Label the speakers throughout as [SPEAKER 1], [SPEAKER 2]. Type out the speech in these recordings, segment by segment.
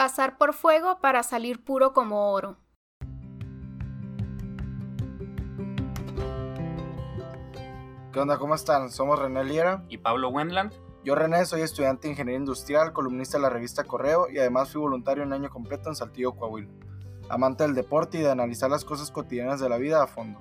[SPEAKER 1] Pasar por fuego para salir puro como oro.
[SPEAKER 2] ¿Qué onda? ¿Cómo están? Somos René Liera.
[SPEAKER 3] y Pablo Wendland.
[SPEAKER 2] Yo, René, soy estudiante de Ingeniería Industrial, columnista de la revista Correo y además fui voluntario un año completo en Saltillo, Coahuila. Amante del deporte y de analizar las cosas cotidianas de la vida a fondo.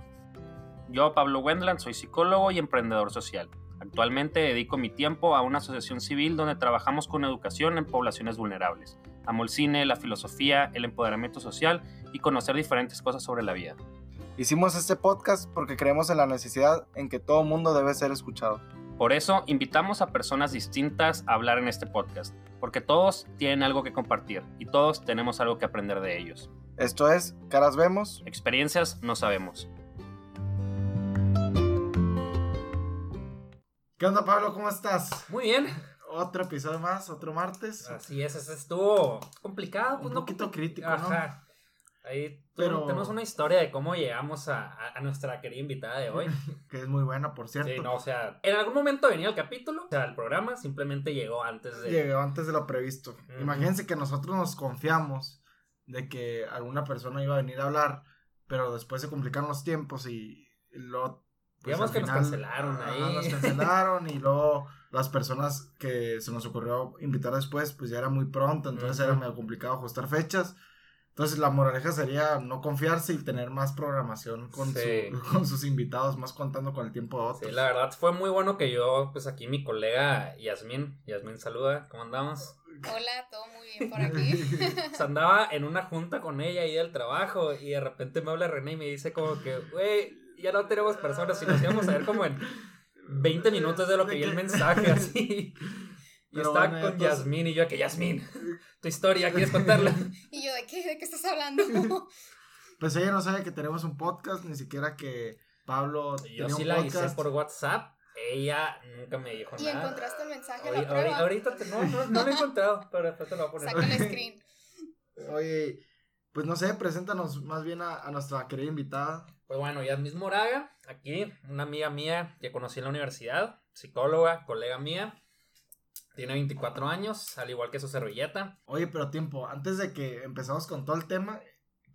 [SPEAKER 3] Yo, Pablo Wendland, soy psicólogo y emprendedor social. Actualmente dedico mi tiempo a una asociación civil donde trabajamos con educación en poblaciones vulnerables. Amo el cine, la filosofía, el empoderamiento social y conocer diferentes cosas sobre la vida.
[SPEAKER 2] Hicimos este podcast porque creemos en la necesidad en que todo mundo debe ser escuchado.
[SPEAKER 3] Por eso invitamos a personas distintas a hablar en este podcast, porque todos tienen algo que compartir y todos tenemos algo que aprender de ellos.
[SPEAKER 2] Esto es Caras Vemos.
[SPEAKER 3] Experiencias no sabemos.
[SPEAKER 2] ¿Qué onda, Pablo? ¿Cómo estás?
[SPEAKER 4] Muy bien.
[SPEAKER 2] Otro episodio más, otro martes.
[SPEAKER 4] Así es, ese estuvo complicado. Pues
[SPEAKER 2] Un
[SPEAKER 4] no
[SPEAKER 2] poquito crítico, ¿no?
[SPEAKER 4] Ajá. Ahí
[SPEAKER 2] Pero-
[SPEAKER 4] tenemos una historia de cómo llegamos a, a- nuestra querida invitada de hoy.
[SPEAKER 2] Que es muy buena, por cierto.
[SPEAKER 4] Sí, no, o sea, en algún momento venía el capítulo, o sea, el programa simplemente llegó antes de.
[SPEAKER 2] Llegó antes de lo previsto. Imagínense que nosotros nos confiamos de que alguna persona iba a venir a hablar, pero después se complicaron los tiempos y lo
[SPEAKER 4] Digamos que nos cancelaron ahí.
[SPEAKER 2] Nos cancelaron y luego las personas que se nos ocurrió invitar después, pues ya era muy pronto, entonces
[SPEAKER 4] Ujú.
[SPEAKER 2] era medio complicado ajustar fechas. Entonces la moraleja sería no confiarse y tener más programación con,
[SPEAKER 4] Sí.
[SPEAKER 2] su- con sus invitados, más contando con el tiempo de otros.
[SPEAKER 4] Sí, la verdad fue muy bueno que yo, pues aquí mi colega Yasmín, Yasmín saluda, ¿cómo andamos?
[SPEAKER 5] Hola, todo muy bien por aquí.
[SPEAKER 4] Pues andaba en una junta con ella ahí del trabajo y de repente me habla René y me dice como que, güey, ya no tenemos personas y nos íbamos a ver como en 20 minutos de lo que vi el mensaje así. Y
[SPEAKER 2] Pero
[SPEAKER 4] estaba
[SPEAKER 2] bueno,
[SPEAKER 4] con
[SPEAKER 2] todos-
[SPEAKER 4] Yasmín y yo que Yasmín, tu historia, ¿quieres contarla?
[SPEAKER 5] Y yo, ¿de qué? ¿De qué estás hablando?
[SPEAKER 2] Pues ella no sabe que tenemos un podcast, ni siquiera que Pablo
[SPEAKER 4] Yo
[SPEAKER 2] tenía
[SPEAKER 4] sí
[SPEAKER 2] un
[SPEAKER 4] la
[SPEAKER 2] podcast.
[SPEAKER 4] hice por WhatsApp, ella nunca me dijo
[SPEAKER 5] Y
[SPEAKER 4] nada.
[SPEAKER 5] encontraste el mensaje, la
[SPEAKER 4] ahori-
[SPEAKER 5] prueba.
[SPEAKER 4] ahorita te- no, no, no lo he encontrado, pero después te lo voy a poner.
[SPEAKER 5] Saca el screen.
[SPEAKER 2] Oye, pues no sé, preséntanos más bien a, a nuestra querida invitada.
[SPEAKER 4] Pues bueno, Yasmín Moraga, aquí, una amiga mía que conocí en la universidad, psicóloga, colega mía, tiene 24 años, al igual que su servilleta.
[SPEAKER 2] Oye, pero tiempo, antes de que empezamos con todo el tema,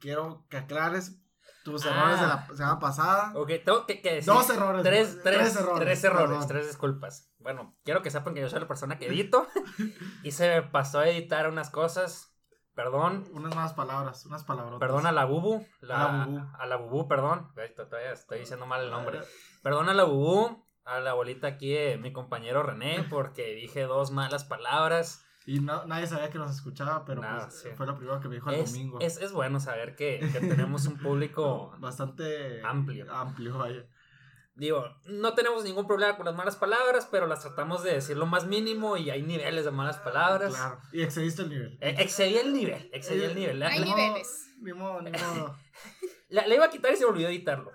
[SPEAKER 2] quiero que aclares tus
[SPEAKER 4] Ah.
[SPEAKER 2] errores de la semana pasada.
[SPEAKER 4] Ok, tengo que, que decir.
[SPEAKER 2] Dos errores.
[SPEAKER 4] Tres, tres,
[SPEAKER 2] Tres errores,
[SPEAKER 4] Tres errores,
[SPEAKER 2] perdón.
[SPEAKER 4] tres disculpas. Bueno, quiero que sepan que yo soy la persona que edito y se me pasó a editar unas cosas. Perdón,
[SPEAKER 2] Unas más palabras, unas palabras.
[SPEAKER 4] perdón a la Bubu. La,
[SPEAKER 2] A la Bubu.
[SPEAKER 4] A la Bubu, perdón. Todavía estoy diciendo mal el nombre. Perdón a la Bubu, a la abuelita aquí de mi compañero René, porque dije dos malas palabras.
[SPEAKER 2] Y no, nadie sabía que nos escuchaba, pero
[SPEAKER 4] Nada,
[SPEAKER 2] pues,
[SPEAKER 4] sí.
[SPEAKER 2] fue lo primero que me dijo el
[SPEAKER 4] Es,
[SPEAKER 2] domingo.
[SPEAKER 4] es, es bueno saber que, que tenemos un público.
[SPEAKER 2] Bastante
[SPEAKER 4] amplio.
[SPEAKER 2] Amplio, vaya.
[SPEAKER 4] Digo, no tenemos ningún problema con las malas palabras, pero las tratamos de decir lo más mínimo y hay niveles de malas palabras.
[SPEAKER 2] Claro. Y excediste el nivel.
[SPEAKER 4] Eh, excedí el nivel, excedí el nivel. La,
[SPEAKER 5] Hay
[SPEAKER 2] Ni
[SPEAKER 4] la-
[SPEAKER 2] modo,
[SPEAKER 5] niveles.
[SPEAKER 2] Ni modo, ni modo.
[SPEAKER 4] la- la iba a quitar y se olvidó editarlo.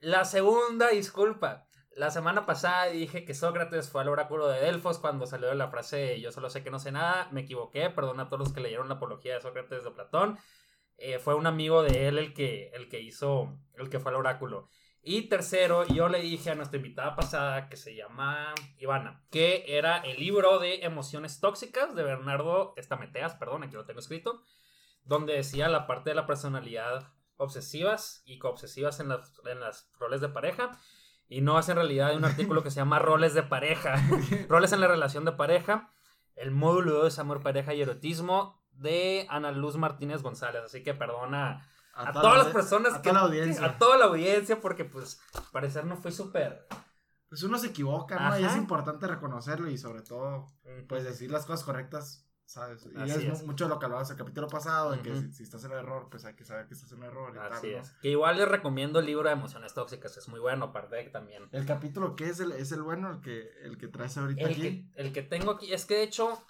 [SPEAKER 4] La segunda disculpa. La semana pasada dije que Sócrates fue al oráculo de Delfos cuando salió la frase yo solo sé que no sé nada. Me equivoqué, perdón a todos los que leyeron la apología de Sócrates de Platón. Eh, fue un amigo de él el que, el que hizo, el que fue al oráculo. Y tercero, yo le dije a nuestra invitada pasada, que se llama Ivana, que era el libro de emociones tóxicas de Bernardo Estameteas, perdón, aquí lo tengo escrito, donde decía la parte de la personalidad obsesivas y coobsesivas en las, en las roles de pareja. Y no es en realidad un artículo que se llama roles de pareja, roles en la relación de pareja, el módulo 2 amor, pareja y erotismo de Ana Luz Martínez González. Así que perdona a,
[SPEAKER 2] toda
[SPEAKER 4] todas
[SPEAKER 2] la-
[SPEAKER 4] las personas
[SPEAKER 2] a
[SPEAKER 4] que
[SPEAKER 2] toda la audiencia.
[SPEAKER 4] a toda la audiencia porque pues parecer no fui súper
[SPEAKER 2] Pues uno se equivoca, ¿no? Y
[SPEAKER 4] Ajá.
[SPEAKER 2] es importante reconocerlo y sobre todo, pues decir las cosas correctas, ¿sabes? Y es,
[SPEAKER 4] es.
[SPEAKER 2] mucho lo que hablabas el capítulo pasado, de que
[SPEAKER 4] Ujú.
[SPEAKER 2] si, si estás en error, pues hay que saber que estás en error y
[SPEAKER 4] así
[SPEAKER 2] tal, ¿no?
[SPEAKER 4] es que igual les recomiendo el libro de emociones tóxicas es muy bueno que también
[SPEAKER 2] El capítulo que es el, es el bueno, el que, el que traes ahorita
[SPEAKER 4] el
[SPEAKER 2] aquí.
[SPEAKER 4] que, el que tengo aquí es que de hecho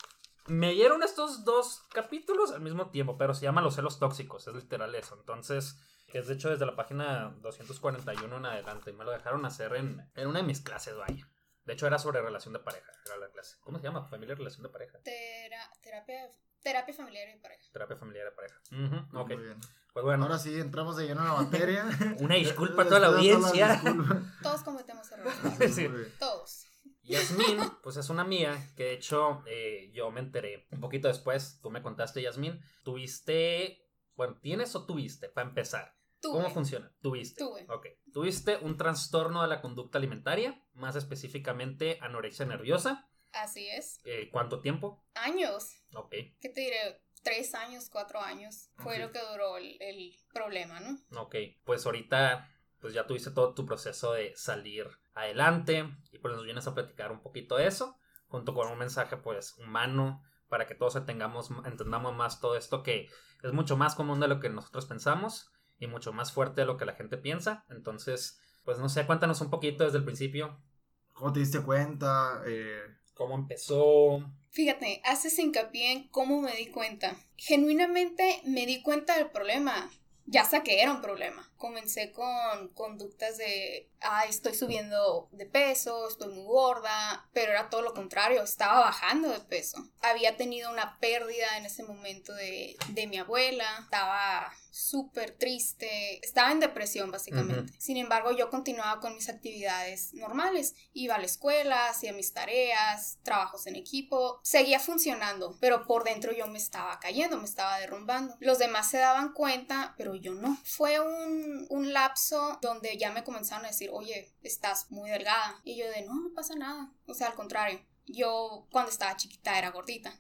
[SPEAKER 4] me dieron estos dos capítulos al mismo tiempo pero se llama los celos tóxicos es literal eso entonces que es de hecho desde la página 241 en adelante me lo dejaron hacer en, en una de mis clases vaya de hecho era sobre relación de pareja era la clase ¿cómo se llama? familia y relación de pareja
[SPEAKER 5] Tera- terapia, terapia familiar y pareja.
[SPEAKER 4] terapia familiar de pareja Ujú, ok
[SPEAKER 2] Muy bien.
[SPEAKER 4] pues bueno
[SPEAKER 2] Ahora sí, entramos de lleno en la materia.
[SPEAKER 4] Una disculpa a toda la audiencia.
[SPEAKER 5] Todos cometemos errores.
[SPEAKER 4] Sí.
[SPEAKER 5] Todos.
[SPEAKER 4] Yasmín, pues es una amiga que de hecho eh, yo me enteré un poquito después, tú me contaste, Yasmín, tuviste, bueno, ¿tienes o tuviste, para empezar?
[SPEAKER 5] Tuve.
[SPEAKER 4] ¿Cómo funciona? Tuviste.
[SPEAKER 5] Tuve.
[SPEAKER 4] Ok. Tuviste un trastorno de la conducta alimentaria, más específicamente anorexia nerviosa.
[SPEAKER 5] Así es.
[SPEAKER 4] Eh, ¿Cuánto tiempo?
[SPEAKER 5] Años.
[SPEAKER 4] Ok.
[SPEAKER 5] ¿Qué te diré? Tres años, cuatro años. Fue lo que duró el, el problema, ¿no?
[SPEAKER 4] Ok. Pues ahorita, pues ya tuviste todo tu proceso de salir adelante y pues nos vienes a platicar un poquito de eso, junto con un mensaje pues humano para que todos tengamos, entendamos más todo esto que es mucho más común de lo que nosotros pensamos y mucho más fuerte de lo que la gente piensa. Entonces, pues no sé, cuéntanos un poquito desde el principio.
[SPEAKER 2] ¿Cómo te diste cuenta? Eh,
[SPEAKER 4] ¿Cómo empezó?
[SPEAKER 5] Fíjate, haces hincapié en cómo me di cuenta. Genuinamente me di cuenta del problema. Ya sé que era un problema. Comencé con conductas de, ay, estoy subiendo de peso, estoy muy gorda, pero era todo lo contrario, estaba bajando de peso. Había tenido una pérdida en ese momento de, de mi abuela, estaba súper triste, estaba en depresión básicamente. Sin embargo, yo continuaba con mis actividades normales, iba a la escuela, hacía mis tareas, trabajos en equipo, seguía funcionando, pero por dentro yo me estaba cayendo, me estaba derrumbando. Los demás se daban cuenta, pero yo no. Fue un, un lapso donde ya me comenzaron a decir, oye, estás muy delgada. Y yo de, no, no pasa nada. O sea, al contrario. Yo cuando estaba chiquita era gordita.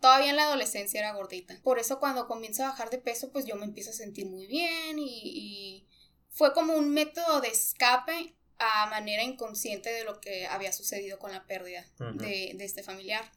[SPEAKER 5] Todavía en la adolescencia era gordita. Por eso cuando comienzo a bajar de peso, pues yo me empiezo a sentir muy bien y, y fue como un método de escape a manera inconsciente de lo que había sucedido con la pérdida de este familiar.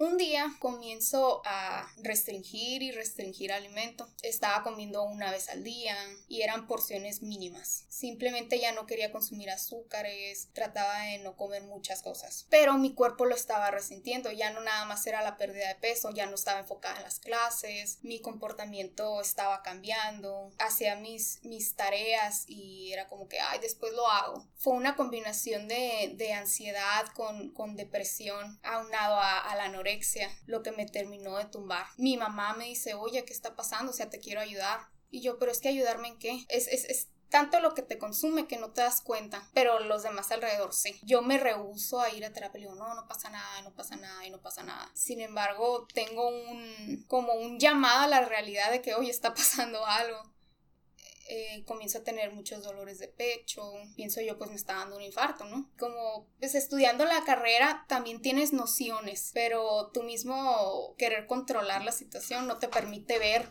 [SPEAKER 5] Un día comienzo a restringir y restringir alimento. Estaba comiendo una vez al día y eran porciones mínimas. Simplemente ya no quería consumir azúcares, trataba de no comer muchas cosas. Pero mi cuerpo lo estaba resintiendo, ya no nada más era la pérdida de peso, ya no estaba enfocada en las clases, mi comportamiento estaba cambiando, hacía mis, mis tareas y era como que, ay, después lo hago. Fue una combinación de, de ansiedad con, con depresión aunado a, a la anorexia, lo que me terminó de tumbar. Mi mamá me dice, oye, ¿qué está pasando? O sea, te quiero ayudar. Y yo, pero es que ayudarme en qué? Es, es, es tanto lo que te consume que no te das cuenta, pero los demás alrededor sí. Yo me rehuso a ir a terapia digo, no, no pasa nada, no pasa nada y no pasa nada. Sin embargo, tengo un, como un llamado a la realidad de que, oye, está pasando algo. Eh, comienzo a tener muchos dolores de pecho, pienso yo pues me está dando un infarto, ¿no? Como pues estudiando la carrera también tienes nociones, pero tú mismo querer controlar la situación no te permite ver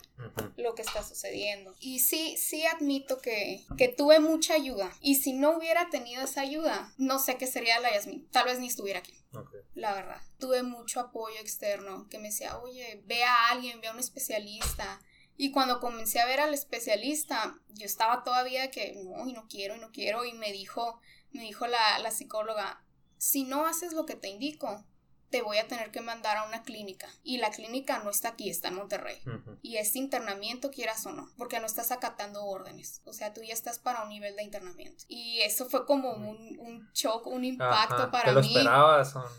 [SPEAKER 5] lo que está sucediendo. Y sí, sí admito que, que tuve mucha ayuda. Y si no hubiera tenido esa ayuda, no sé qué sería la Yasmin. Tal vez ni estuviera aquí,
[SPEAKER 4] Ok.
[SPEAKER 5] la verdad. Tuve mucho apoyo externo que me decía, oye, ve a alguien, ve a un especialista. Y cuando comencé a ver al especialista, yo estaba todavía que no, y no quiero, y no quiero. Y me dijo, me dijo la, la psicóloga, si no haces lo que te indico, te voy a tener que mandar a una clínica. Y la clínica no está aquí, está en Monterrey. Y este internamiento, quieras o no, porque no estás acatando órdenes. O sea, tú ya estás para un nivel de internamiento. Y eso fue como un, un shock, un impacto
[SPEAKER 4] Ajá.
[SPEAKER 5] para
[SPEAKER 4] ¿Te lo
[SPEAKER 5] mí.
[SPEAKER 4] esperabas? o-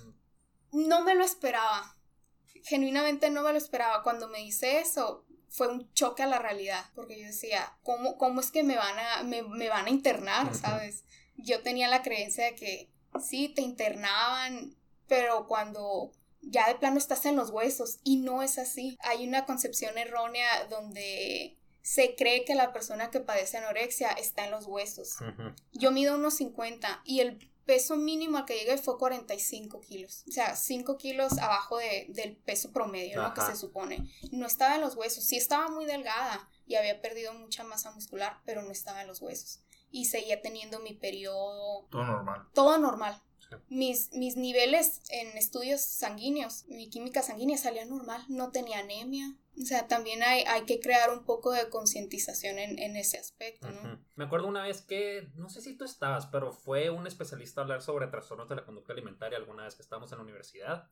[SPEAKER 5] No me lo esperaba. Genuinamente no me lo esperaba. Cuando me dice eso, fue un choque a la realidad. Porque yo decía, ¿cómo, cómo es que me van a, me, me van a internar? ¿Sabes? Yo tenía la creencia de que sí, te internaban, pero cuando ya de plano estás en los huesos y no es así. Hay una concepción errónea donde se cree que la persona que padece anorexia está en los huesos. Yo mido unos 50 y el peso mínimo al que llegué fue 45 kilos. O sea, 5 kilos abajo de- del peso promedio, ¿no? Que se supone. No estaba en los huesos. Sí estaba muy delgada y había perdido mucha masa muscular, pero no estaba en los huesos. Y seguía teniendo mi periodo,
[SPEAKER 2] Todo normal.
[SPEAKER 5] todo normal. Mis, mis niveles en estudios sanguíneos, mi química sanguínea salía normal, no tenía anemia. O sea, también hay, hay que crear un poco de concientización en, en ese aspecto, ¿no?
[SPEAKER 4] Ujú. Me acuerdo una vez que, no sé si tú estabas, pero fue un especialista a hablar sobre trastornos de la conducta alimentaria alguna vez que estábamos en la universidad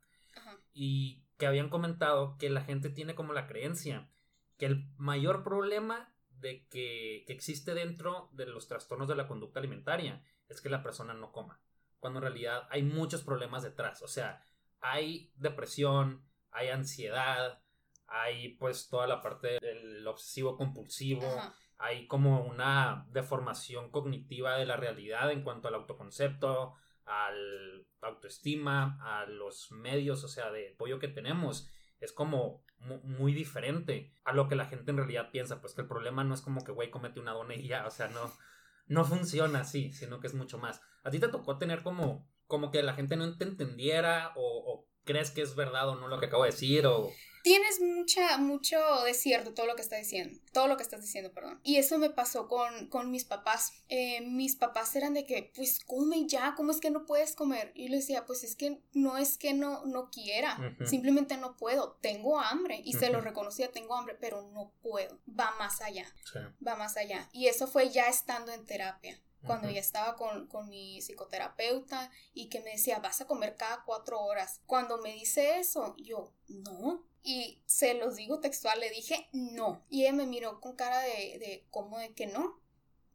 [SPEAKER 4] y que habían comentado que la gente tiene como la creencia que el mayor problema de que, que existe dentro de los trastornos de la conducta alimentaria es que la persona no coma, cuando en realidad hay muchos problemas detrás, o sea, hay depresión, hay ansiedad, hay pues toda la parte del obsesivo compulsivo,
[SPEAKER 5] Ajá.
[SPEAKER 4] hay como una deformación cognitiva de la realidad en cuanto al autoconcepto, al autoestima, a los medios, o sea, de apoyo que tenemos, es como muy diferente a lo que la gente en realidad piensa, pues que el problema no es como que, güey, comete una dona y ya, o sea, no, no funciona así, sino que es mucho más. ¿A ti te tocó tener como, como que la gente no te entendiera o, o crees que es verdad o no lo que acabo de decir o
[SPEAKER 5] tienes mucha, mucho desierto todo lo que estás diciendo, todo lo que estás diciendo, perdón. Y eso me pasó con, con mis papás. Eh, mis papás eran de que, pues come ya, ¿cómo es que no puedes comer? Y yo les decía, pues es que no es que no, no quiera, simplemente no puedo, tengo hambre. Y se lo reconocía, tengo hambre, pero no puedo. Va más allá, va más allá. Y eso fue ya estando en terapia cuando ya estaba con, con, mi psicoterapeuta y que me decía, vas a comer cada cuatro horas. Cuando me dice eso, yo, no, y se los digo textual, le dije no. Y ella me miró con cara de, de ¿cómo de que no?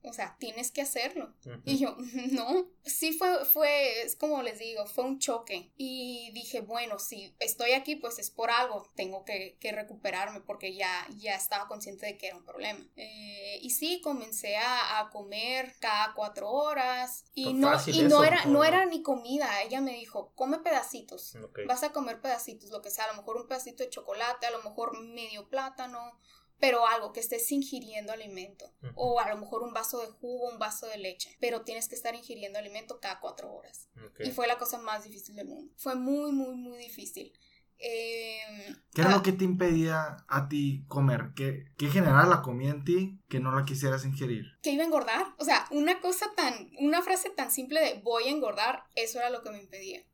[SPEAKER 5] O sea, tienes que hacerlo. Y yo, no. Sí fue, fue, es como les digo, fue un choque. Y dije, bueno, si estoy aquí, pues es por algo. Tengo que, recuperarme porque ya, ya estaba consciente de que era un problema. Eh, y sí, comencé a, comer cada cuatro horas. Y no, y no era, no era ni comida. Ella me dijo, come pedacitos. Vas a comer pedacitos, lo que sea. A lo mejor un pedacito de chocolate, a lo mejor medio plátano pero algo que estés ingiriendo alimento. O a lo mejor un vaso de jugo, un vaso de leche. Pero tienes que estar ingiriendo alimento cada cuatro horas. Y fue la cosa más difícil del mundo. Fue muy, muy, muy difícil. Em,
[SPEAKER 2] ¿Qué era lo ah, que te impedía a ti comer? ¿Qué, ¿Qué generaba la comida en ti que no la quisieras ingerir?
[SPEAKER 5] Que iba a engordar. O sea, una cosa tan, una frase tan simple de voy a engordar, eso era lo que me impedía.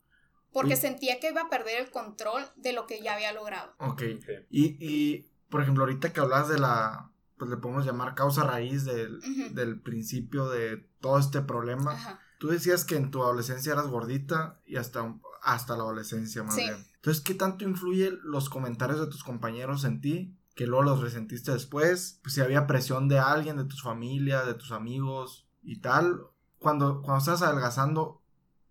[SPEAKER 5] Porque sentía que iba a perder el control de lo que ya había logrado.
[SPEAKER 2] Ok. Y, y por ejemplo, ahorita que hablas de la, pues le podemos llamar causa raíz del, del principio de todo este problema. Tú decías que en tu adolescencia eras gordita y hasta, hasta la adolescencia más bien. Entonces, ¿qué tanto influyen los comentarios de tus compañeros en ti? Que luego los resentiste después. Pues si había presión de alguien, de tus familia, de tus amigos y tal. Cuando, cuando estás adelgazando,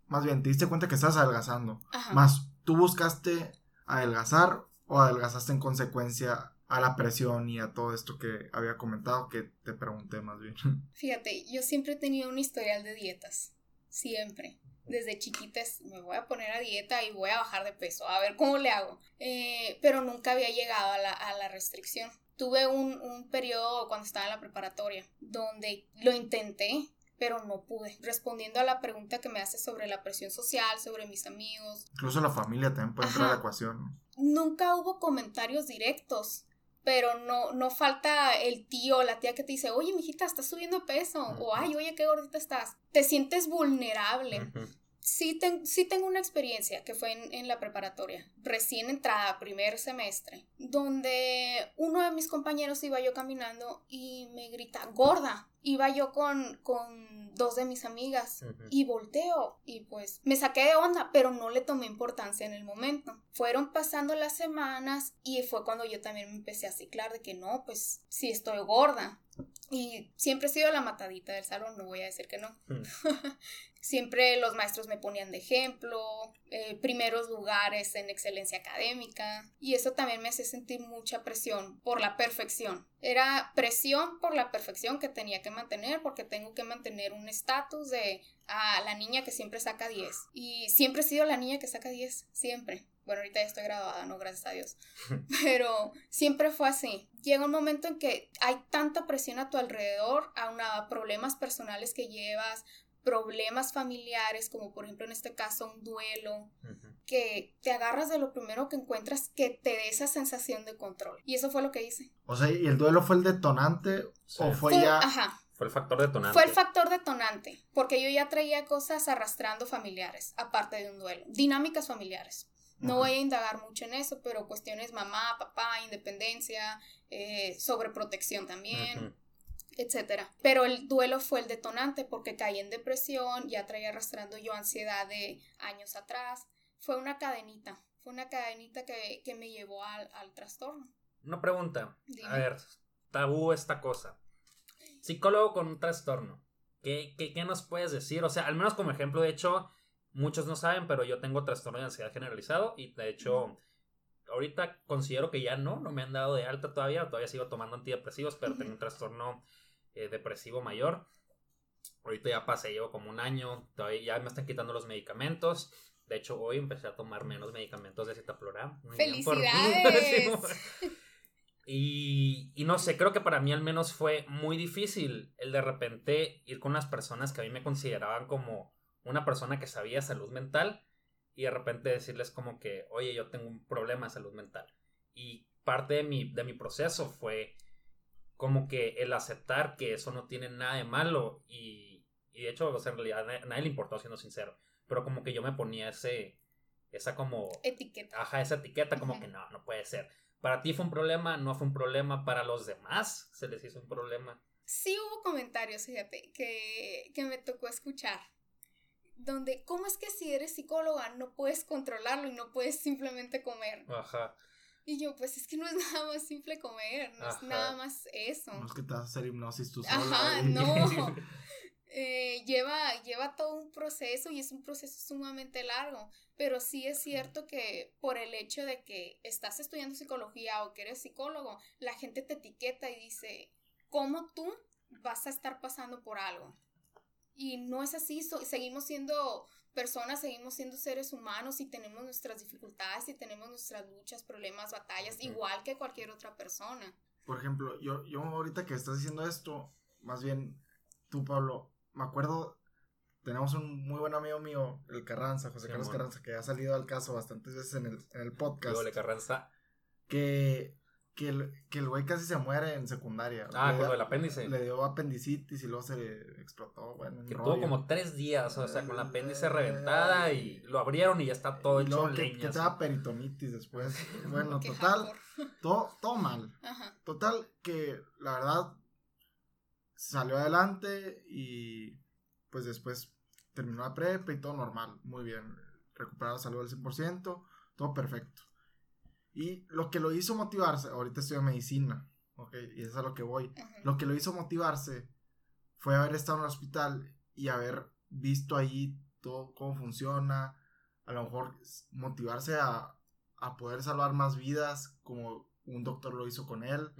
[SPEAKER 2] más bien, te diste cuenta que estás adelgazando. Más, ¿tú buscaste adelgazar o adelgazaste en consecuencia a la presión y a todo esto que había comentado que te pregunté más bien.
[SPEAKER 5] Fíjate, yo siempre he tenido un historial de dietas, siempre. Desde chiquitas me voy a poner a dieta y voy a bajar de peso, a ver cómo le hago. Eh, pero nunca había llegado a la, a la restricción. Tuve un, un periodo cuando estaba en la preparatoria donde lo intenté, pero no pude. Respondiendo a la pregunta que me hace sobre la presión social, sobre mis amigos.
[SPEAKER 2] Incluso la familia también puede entrar a la ecuación.
[SPEAKER 5] Nunca hubo comentarios directos pero no, no falta el tío o la tía que te dice, oye, mijita, estás subiendo peso, o ay, oye, qué gordita estás. Te sientes vulnerable. sí, sí, tengo una experiencia que fue en, en, la preparatoria, recién entrada, primer semestre, donde uno de mis compañeros iba yo caminando y me grita, gorda. Iba yo con, con dos de mis amigas y volteo y pues me saqué de onda, pero no le tomé importancia en el momento. Fueron pasando las semanas y fue cuando yo también me empecé a ciclar de que no, pues sí estoy gorda. Y siempre he sido la matadita del salón, no voy a decir que no. Mm. siempre los maestros me ponían de ejemplo, eh, primeros lugares en excelencia académica y eso también me hace sentir mucha presión por la perfección. Era presión por la perfección que tenía que mantener porque tengo que mantener un estatus de a la niña que siempre saca 10 y siempre he sido la niña que saca 10, siempre. Bueno, ahorita ya estoy graduada, no, gracias a Dios. Pero siempre fue así. Llega un momento en que hay tanta presión a tu alrededor, a problemas personales que llevas, problemas familiares, como por ejemplo en este caso un duelo, que te agarras de lo primero que encuentras que te dé esa sensación de control. Y eso fue lo que hice.
[SPEAKER 2] O sea, ¿y el duelo fue el detonante o fue, ya...
[SPEAKER 5] Ajá.
[SPEAKER 3] Fue el factor detonante.
[SPEAKER 5] Fue el factor detonante, porque yo ya traía cosas arrastrando familiares, aparte de un duelo, dinámicas familiares. No voy a indagar mucho en eso, pero cuestiones mamá, papá, independencia, eh, sobreprotección también etcétera. Pero el duelo fue el detonante porque caí en depresión, ya traía arrastrando yo ansiedad de años atrás. Fue una cadenita, fue una cadenita que, me llevó al, trastorno.
[SPEAKER 4] Una pregunta, a ver, tabú esta cosa. Psicólogo con un trastorno, ¿qué, ¿qué, nos puedes decir? O sea, al menos como ejemplo, de hecho, muchos no saben, pero yo tengo trastorno de ansiedad generalizado y de hecho... Ahorita considero que ya no, no me han dado de alta todavía, todavía sigo tomando antidepresivos, pero tengo un trastorno eh, depresivo mayor. Ahorita ya pasé, llevo como un año, todavía ya me están quitando los medicamentos. De hecho, hoy empecé a tomar menos medicamentos de citaploram.
[SPEAKER 5] ¡Felicidades!
[SPEAKER 4] y, y no sé, creo que para mí al menos fue muy difícil el de repente ir con unas personas que a mí me consideraban como una persona que sabía salud mental y de repente decirles como que, oye, yo tengo un problema de salud mental. Y parte de mi, de mi proceso fue como que el aceptar que eso no tiene nada de malo y, y de hecho, en realidad a nadie le importó, siendo sincero, pero como que yo me ponía ese, esa como...
[SPEAKER 5] Etiqueta.
[SPEAKER 4] Ajá, esa etiqueta como que no, no puede ser. Para ti fue un problema, no fue un problema, para los demás se les hizo un problema.
[SPEAKER 5] Sí hubo comentarios, fíjate, que, que me tocó escuchar donde, ¿cómo es que si eres psicóloga no puedes controlarlo y no puedes simplemente comer?
[SPEAKER 4] Ajá.
[SPEAKER 5] Y yo, pues es que no es nada más simple comer, no es nada más eso.
[SPEAKER 2] No es que te vas a hacer hipnosis tú sola.
[SPEAKER 5] Ajá, no. Eh, lleva, lleva todo un proceso y es un proceso sumamente largo, pero sí es cierto que por el hecho de que estás estudiando psicología o que eres psicólogo, la gente te etiqueta y dice, ¿cómo tú vas a estar pasando por algo? Y no es así, seguimos siendo personas, seguimos siendo seres humanos y tenemos nuestras dificultades y tenemos nuestras luchas, problemas, batallas, igual que cualquier otra persona.
[SPEAKER 2] Por ejemplo, yo, yo ahorita que estás diciendo esto, más bien tú, Pablo, me acuerdo, tenemos un muy buen amigo mío, el Carranza, José Carlos Carranza, que ha salido al caso bastantes veces en el, en el podcast.
[SPEAKER 4] Carranza.
[SPEAKER 2] Que que el, que el güey casi se muere en secundaria.
[SPEAKER 4] Ah, con el apéndice.
[SPEAKER 2] Le dio apendicitis y luego se le explotó, bueno.
[SPEAKER 4] Que tuvo como tres días, o sea, con la apéndice reventada y lo abrieron y ya está todo hecho
[SPEAKER 2] que, que te da peritonitis después. Bueno, total, todo, todo mal. Ajá. Total, que la verdad salió adelante y pues después terminó la prepa y todo normal, muy bien. Recuperado salud al 100%, todo perfecto. Y lo que lo hizo motivarse, ahorita estoy en medicina, ok, y eso es a lo que voy. Lo que lo hizo motivarse fue haber estado en el hospital y haber visto ahí todo cómo funciona, a lo mejor motivarse a, a poder salvar más vidas como un doctor lo hizo con él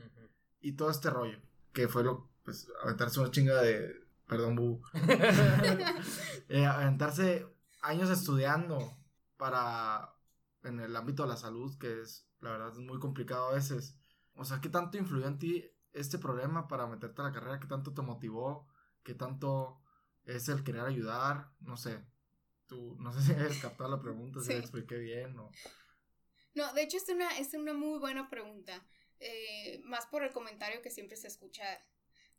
[SPEAKER 2] y todo este rollo, que fue lo, pues, aventarse una chinga de, perdón, bu, eh, aventarse años estudiando para, en el ámbito de la salud, que es la verdad es muy complicado a veces. O sea, ¿qué tanto influyó en ti este problema para meterte a la carrera? ¿Qué tanto te motivó? ¿Qué tanto es el querer ayudar? No sé. Tú, no sé si has captado la pregunta, si la expliqué bien o...
[SPEAKER 5] No, de hecho es una, es una muy buena pregunta. Eh, más por el comentario que siempre se escucha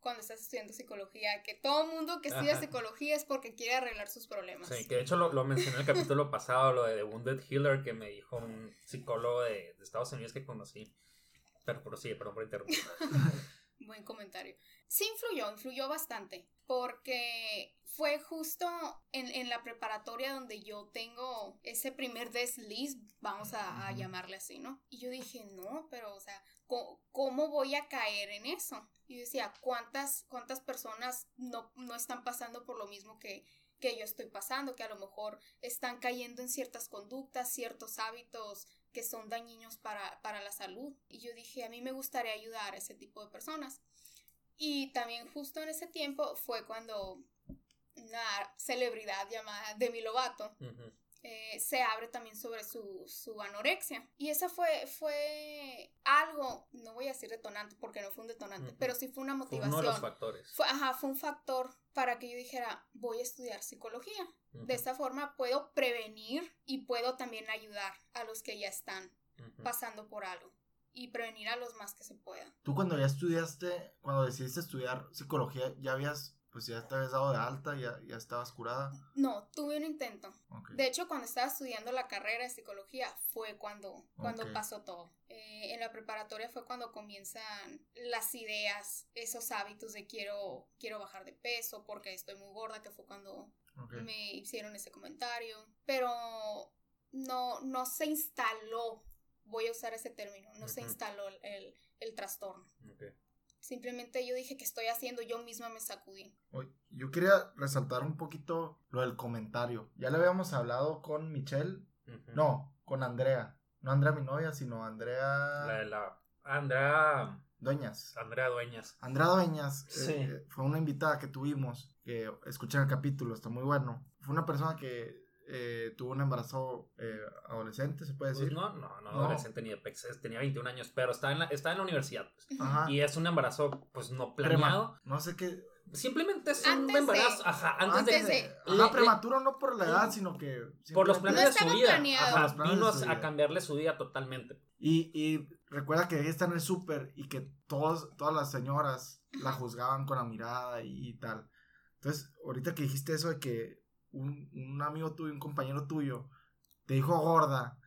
[SPEAKER 5] cuando estás estudiando psicología, que todo mundo que estudia psicología es porque quiere arreglar sus problemas.
[SPEAKER 4] Sí, que de hecho lo, lo mencioné en el capítulo pasado, lo de The Wounded Healer, que me dijo un psicólogo de, Estados Unidos que conocí. Pero, pero sí, perdón por interrumpir.
[SPEAKER 5] Buen comentario. Sí influyó, influyó bastante, porque fue justo en, en, la preparatoria donde yo tengo ese primer desliz, vamos a, a, llamarle así, ¿no? Y yo dije, no, pero, o sea, ¿cómo, voy a caer en eso? Y decía, ¿cuántas, cuántas personas no, no están pasando por lo mismo que, que yo estoy pasando, que a lo mejor están cayendo en ciertas conductas, ciertos hábitos que son dañinos para, para la salud. Y yo dije, a mí me gustaría ayudar a ese tipo de personas. Y también justo en ese tiempo fue cuando una celebridad llamada Demi Lovato eh, se abre también sobre su, su, anorexia. Y esa fue, fue algo, no voy a decir detonante porque no fue un detonante, pero sí fue una motivación.
[SPEAKER 4] Fue uno de los factores.
[SPEAKER 5] Fue, ajá, fue un factor para que yo dijera, voy a estudiar psicología. De esta forma puedo prevenir y puedo también ayudar a los que ya están pasando por algo y prevenir a los más que se pueda.
[SPEAKER 2] Tú cuando ya estudiaste, cuando decidiste estudiar psicología, ¿ya habías pues ya te habías dado de alta, ya, ya estabas curada.
[SPEAKER 5] No, tuve un intento. De hecho, cuando estaba estudiando la carrera de psicología fue cuando, cuando pasó todo. Eh, en la preparatoria fue cuando comienzan las ideas, esos hábitos de quiero, quiero bajar de peso porque estoy muy gorda, que fue cuando me hicieron ese comentario. Pero no, no se instaló, voy a usar ese término, no se instaló el, el trastorno. Simplemente yo dije que estoy haciendo, yo misma me sacudí.
[SPEAKER 2] Yo quería resaltar un poquito lo del comentario. Ya le habíamos hablado con Michelle. No, con Andrea. No Andrea mi novia, sino Andrea.
[SPEAKER 4] La de la. Andrea.
[SPEAKER 2] Dueñas.
[SPEAKER 4] Andrea Dueñas.
[SPEAKER 2] Andrea Dueñas eh, fue una invitada que tuvimos, que escuché el capítulo, está muy bueno. Fue una persona que eh, tuvo un embarazo eh, adolescente, se puede pues decir.
[SPEAKER 4] no, no, no, adolescente ni de tenía 21 años, pero estaba en la, estaba en la universidad. Pues. Y es un embarazo, pues no planeado.
[SPEAKER 2] no sé qué.
[SPEAKER 4] Simplemente es un embarazo. Ajá, antes, de.
[SPEAKER 2] ajá, prematuro no por la edad, sino que.
[SPEAKER 4] Por los planes de su vida. Ajá, vino a cambiarle su vida totalmente.
[SPEAKER 2] Y, y recuerda que ella está en el súper y que todos, todas las señoras la juzgaban con la mirada y, tal. Entonces, ahorita que dijiste eso de que un, un amigo tuyo, un compañero tuyo, te dijo gorda,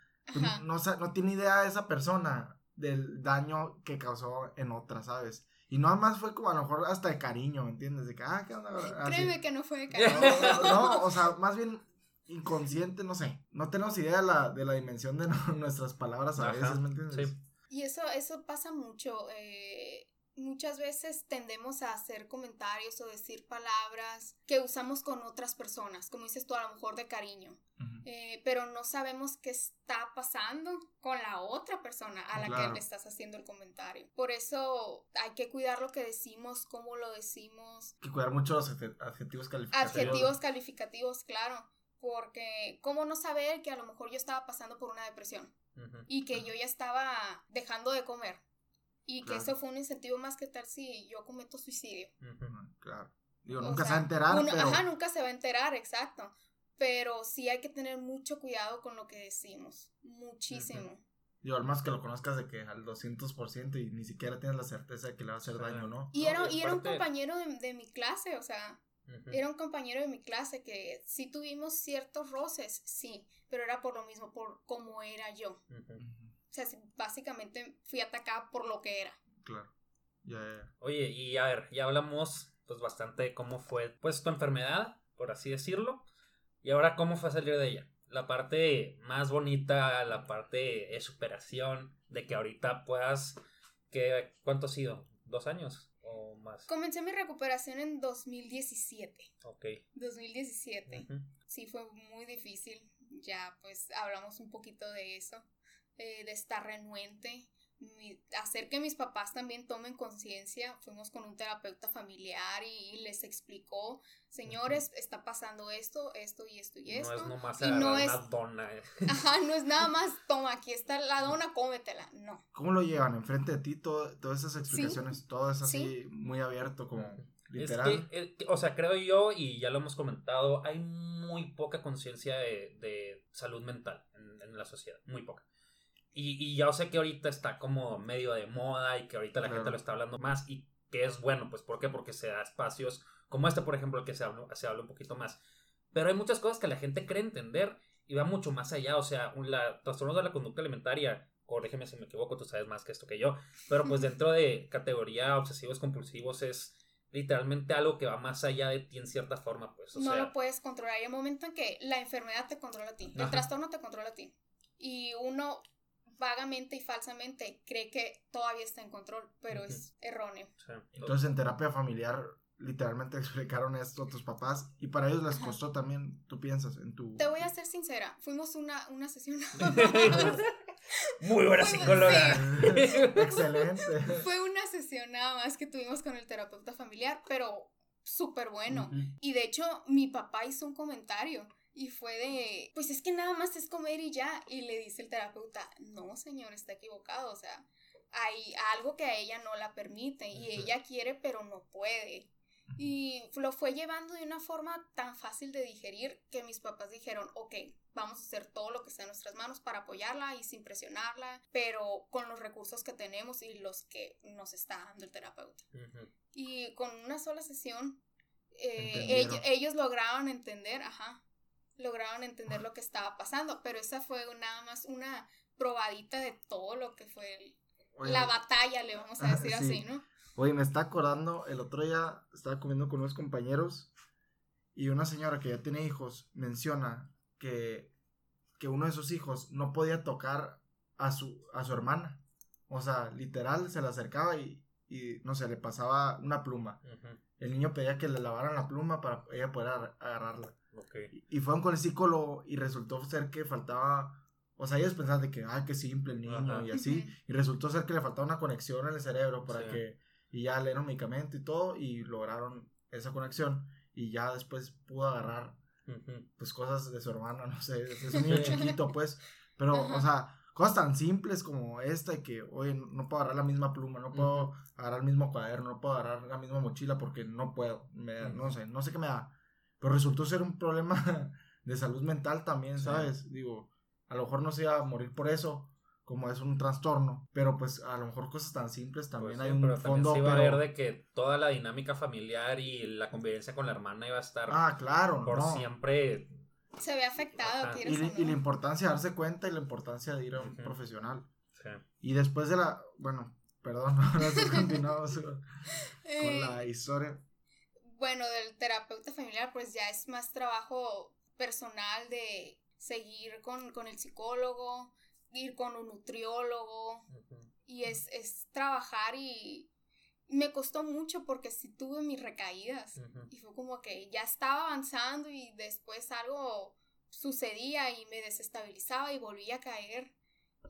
[SPEAKER 2] no, no tiene idea de esa persona del daño que causó en otra, ¿sabes? Y nada más fue como a lo mejor hasta de cariño, ¿me entiendes? De que, ah, ¿qué onda?
[SPEAKER 5] Créeme que no fue de cariño.
[SPEAKER 2] No, o sea, más bien inconsciente, no sé. No tenemos idea de la, de la dimensión de nuestras palabras a veces, ¿me entiendes? Sí.
[SPEAKER 5] Y eso, eso pasa mucho. Eh, muchas veces tendemos a hacer comentarios o decir palabras que usamos con otras personas, como dices tú, a lo mejor de cariño, eh, pero no sabemos qué está pasando con la otra persona a la que le estás haciendo el comentario. Por eso hay que cuidar lo que decimos, cómo lo decimos.
[SPEAKER 2] Hay que cuidar mucho los adjetivos calificativos.
[SPEAKER 5] Adjetivos calificativos, claro, porque cómo no saber que a lo mejor yo estaba pasando por una depresión y que yo ya estaba dejando de comer y que eso fue un incentivo más que tal si yo cometo suicidio.
[SPEAKER 2] Claro. Digo, nunca se va a enterar.
[SPEAKER 5] Ajá, nunca se va a enterar, exacto. Pero sí hay que tener mucho cuidado con lo que decimos. Muchísimo.
[SPEAKER 2] Digo, al más que lo conozcas de que al 200% y ni siquiera tienes la certeza de que le va a hacer daño, ¿no?
[SPEAKER 5] Y era, y era un compañero de, mi clase, o sea, era un compañero de mi clase que sí tuvimos ciertos roces, sí, pero era por lo mismo, por cómo era yo. O sea, básicamente fui atacada por lo que era.
[SPEAKER 2] Claro. Ya,
[SPEAKER 4] Oye, y a ver, ya hablamos pues bastante de cómo fue pues tu enfermedad, por así decirlo. Y ahora cómo fue salir de ella. La parte más bonita, la parte de superación, de que ahorita puedas, que, ¿cuánto ha sido? ¿Dos años o más?
[SPEAKER 5] Comencé mi recuperación en 2017.
[SPEAKER 4] Ok.
[SPEAKER 5] 2017. Sí, fue muy difícil. Ya pues hablamos un poquito de eso. Eh, de estar renuente, hacer que mis papás también tomen conciencia. Fuimos con un terapeuta familiar y, les explicó, señores, está pasando esto, esto y esto y esto.
[SPEAKER 4] No es nomás una dona. Eh.
[SPEAKER 5] Ajá, no es nada más, toma, aquí está la dona, cómetela. No.
[SPEAKER 2] ¿Cómo lo llevan? Enfrente de ti, todas esas explicaciones, todo es así muy abierto, como... Literal.
[SPEAKER 4] Es que, o sea, creo yo, y ya lo hemos comentado, hay muy poca conciencia de, salud mental en la sociedad, muy poca. Y, y ya sé que ahorita está como medio de moda y que ahorita la gente lo está hablando más y que es bueno, pues ¿por qué? Porque se da espacios como este, por ejemplo, el que se habla, se habla un poquito más. Pero hay muchas cosas que la gente cree entender y va mucho más allá, o sea, la, trastornos de la conducta alimentaria, corrígeme si me equivoco, tú sabes más que esto que yo, pero pues dentro de categoría obsesivos compulsivos es literalmente algo que va más allá de ti en cierta forma, pues.
[SPEAKER 5] no lo puedes controlar. Hay un momento en que la enfermedad te controla a ti, el trastorno te controla a ti. Y uno vagamente y falsamente cree que todavía está en control, pero es erróneo.
[SPEAKER 2] Entonces en terapia familiar literalmente explicaron esto a tus papás y para ellos les costó también, tú piensas, en tu...
[SPEAKER 5] Te voy a ser sincera, fuimos una, una sesión...
[SPEAKER 4] Muy buena psicóloga.
[SPEAKER 2] Excelente.
[SPEAKER 5] Fue una sesión nada más que tuvimos con el terapeuta familiar, pero súper bueno. Y de hecho, mi papá hizo un comentario y fue de, pues es que nada más es comer y ya. Y le dice el terapeuta, no, señor, está equivocado. O sea, hay algo que a ella no la permite y ella quiere pero no puede. Y lo fue llevando de una forma tan fácil de digerir que mis papás dijeron, ok, vamos a hacer todo lo que está en nuestras manos para apoyarla y sin presionarla, pero con los recursos que tenemos y los que nos está dando el terapeuta. Y con una sola sesión, eh, ellos, ellos, lograron entender, ajá, lograron entender lo que estaba pasando, pero esa fue nada más una probadita de todo lo que fue la batalla, le vamos a decir así, ¿no?
[SPEAKER 2] Oye, me está acordando, el otro día estaba comiendo con unos compañeros y una señora que ya tiene hijos menciona que, que uno de sus hijos no podía tocar a su, a su hermana. O sea, literal, se le acercaba y, y no sé, le pasaba una pluma. El niño pedía que le lavaran la pluma para ella poder agarrarla. Y, fueron con el psicólogo y resultó ser que faltaba O sea, ellos pensaban de que, ay, qué simple el niño y así. Y resultó ser que le faltaba una conexión en el cerebro para que. Y ya le dieron medicamento y todo y lograron esa conexión. Y ya después pudo agarrar, pues, cosas de su hermana, no sé. Es un niño chiquito, pues. Pero, o sea, cosas tan simples como esta y que, oye, no puedo agarrar la misma pluma, no puedo agarrar el mismo cuaderno, no puedo agarrar la misma mochila porque no puedo. Me, No sé, no sé qué me da. Pero resultó ser un problema de salud mental también, ¿sabes? Digo a lo mejor no se iba a morir por eso, como es un trastorno, pero pues a lo mejor cosas tan simples también pues hay un fondo.
[SPEAKER 4] También se iba a ver de que toda la dinámica familiar y la convivencia con la hermana iba a estar.
[SPEAKER 2] Ah, claro,
[SPEAKER 4] por siempre.
[SPEAKER 5] Se ve afectado,
[SPEAKER 2] y, y, la importancia de darse cuenta y la importancia de ir a un profesional. Sí. Y después de la, bueno, perdón, ahora sí continuamos con la historia.
[SPEAKER 5] Bueno, del terapeuta familiar, pues ya es más trabajo personal de seguir con, el psicólogo, ir con un nutriólogo y es, trabajar y me costó mucho porque sí tuve mis recaídas y fue como que ya estaba avanzando y después algo sucedía y me desestabilizaba y volvía a caer.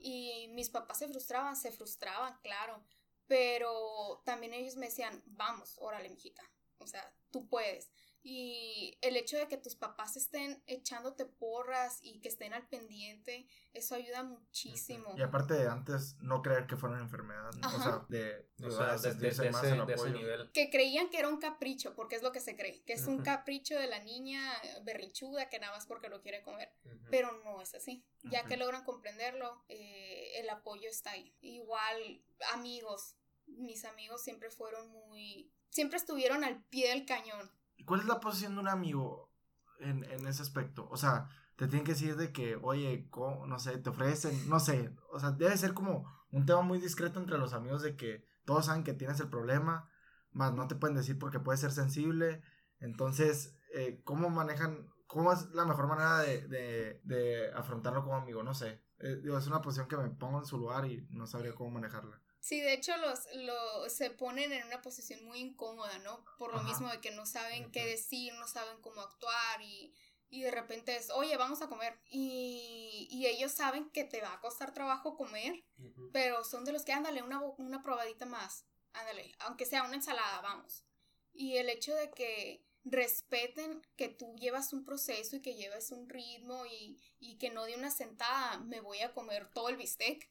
[SPEAKER 5] Y mis papás se frustraban, se frustraban, claro, pero también ellos me decían, vamos, órale, mijita, o sea, tú puedes. Y el hecho de que tus papás estén echándote porras y que estén al pendiente, eso ayuda muchísimo.
[SPEAKER 2] Y aparte de antes no creer que fueran enfermedades, o sea, de,
[SPEAKER 5] ese, nivel. Que creían que era un capricho, porque es lo que se cree, que es un capricho de la niña berrinchuda que nada más porque lo quiere comer, pero no es así. Ya que logran comprenderlo, eh, el apoyo está ahí. Igual, amigos, mis amigos siempre fueron muy, siempre estuvieron al pie del cañón
[SPEAKER 2] ¿Cuál es la posición de un amigo en, ese aspecto? O sea, te tienen que decir de que, oye, no sé, te ofrecen, no sé, o sea, debe ser como un tema muy discreto entre los amigos de que todos saben que tienes el problema, más no te pueden decir porque puede ser sensible. Entonces, eh, ¿cómo manejan, cómo es la mejor manera de, afrontarlo como amigo? No sé. Eh, es una posición que me pongo en su lugar y no sabría cómo manejarla.
[SPEAKER 5] Sí, de hecho los, los se ponen en una posición muy incómoda, ¿no? Por lo mismo de que no saben qué decir, no saben cómo actuar y, y de repente es, oye, vamos a comer. Y, y, ellos saben que te va a costar trabajo comer, pero son de los que, ándale, una, una probadita más, ándale, aunque sea una ensalada, vamos. Y el hecho de que respeten que tú llevas un proceso y que llevas un ritmo y, y que no de una sentada me voy a comer todo el bistec,